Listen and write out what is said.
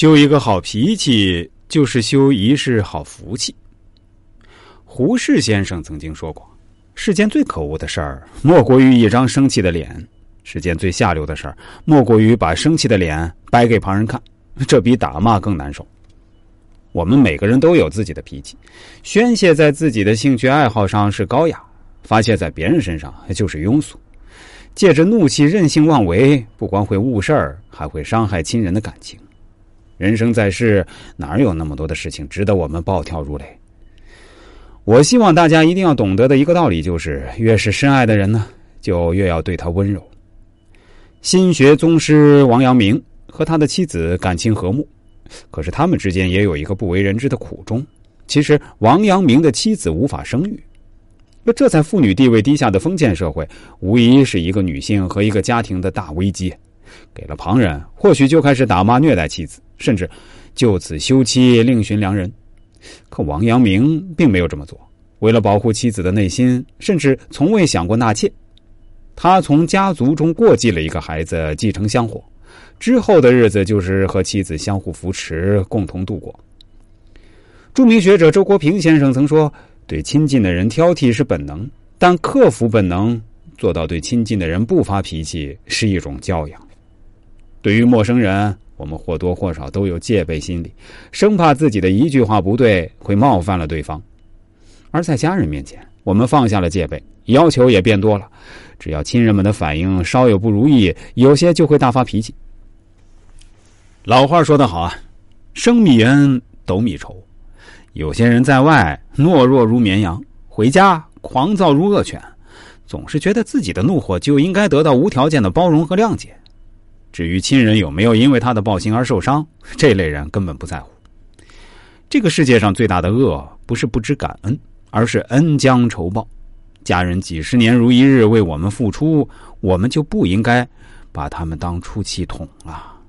修一个好脾气，就是修一世好福气。胡适先生曾经说过：“世间最可恶的事儿，莫过于一张生气的脸；世间最下流的事儿，莫过于把生气的脸摆给旁人看。这比打骂更难受。”我们每个人都有自己的脾气，宣泄在自己的兴趣爱好上是高雅，发泄在别人身上就是庸俗。借着怒气任性妄为，不光会误事儿，还会伤害亲人的感情。人生在世，哪有那么多的事情值得我们暴跳如雷？我希望大家一定要懂得的一个道理就是：越是深爱的人呢，就越要对他温柔。心学宗师王阳明和他的妻子感情和睦，可是他们之间也有一个不为人知的苦衷。其实，王阳明的妻子无法生育。那这在妇女地位低下的封建社会，无疑是一个女性和一个家庭的大危机。给了旁人，或许就开始打骂虐待妻子，甚至就此休妻另寻良人。可王阳明并没有这么做，为了保护妻子的内心，甚至从未想过纳妾。他从家族中过继了一个孩子，继承香火，之后的日子就是和妻子相互扶持，共同度过。著名学者周国平先生曾说。对亲近的人挑剔是本能，但克服本能，做到对亲近的人不发脾气是一种教养。对于陌生人，我们或多或少都有戒备心理，生怕自己的一句话不对会冒犯了对方；而在家人面前，我们放下了戒备，要求也变多了。只要亲人们的反应稍有不如意，有些就会大发脾气。老话说得好啊，“生米恩，斗米仇。”有些人在外懦弱如绵羊，回家狂躁如恶犬，总是觉得自己的怒火就应该得到无条件的包容和谅解。至于亲人有没有因为他的暴行而受伤，这类人根本不在乎。这个世界上最大的恶，不是不知感恩，而是恩将仇报。家人几十年如一日为我们付出，我们就不应该把他们当出气筒啊！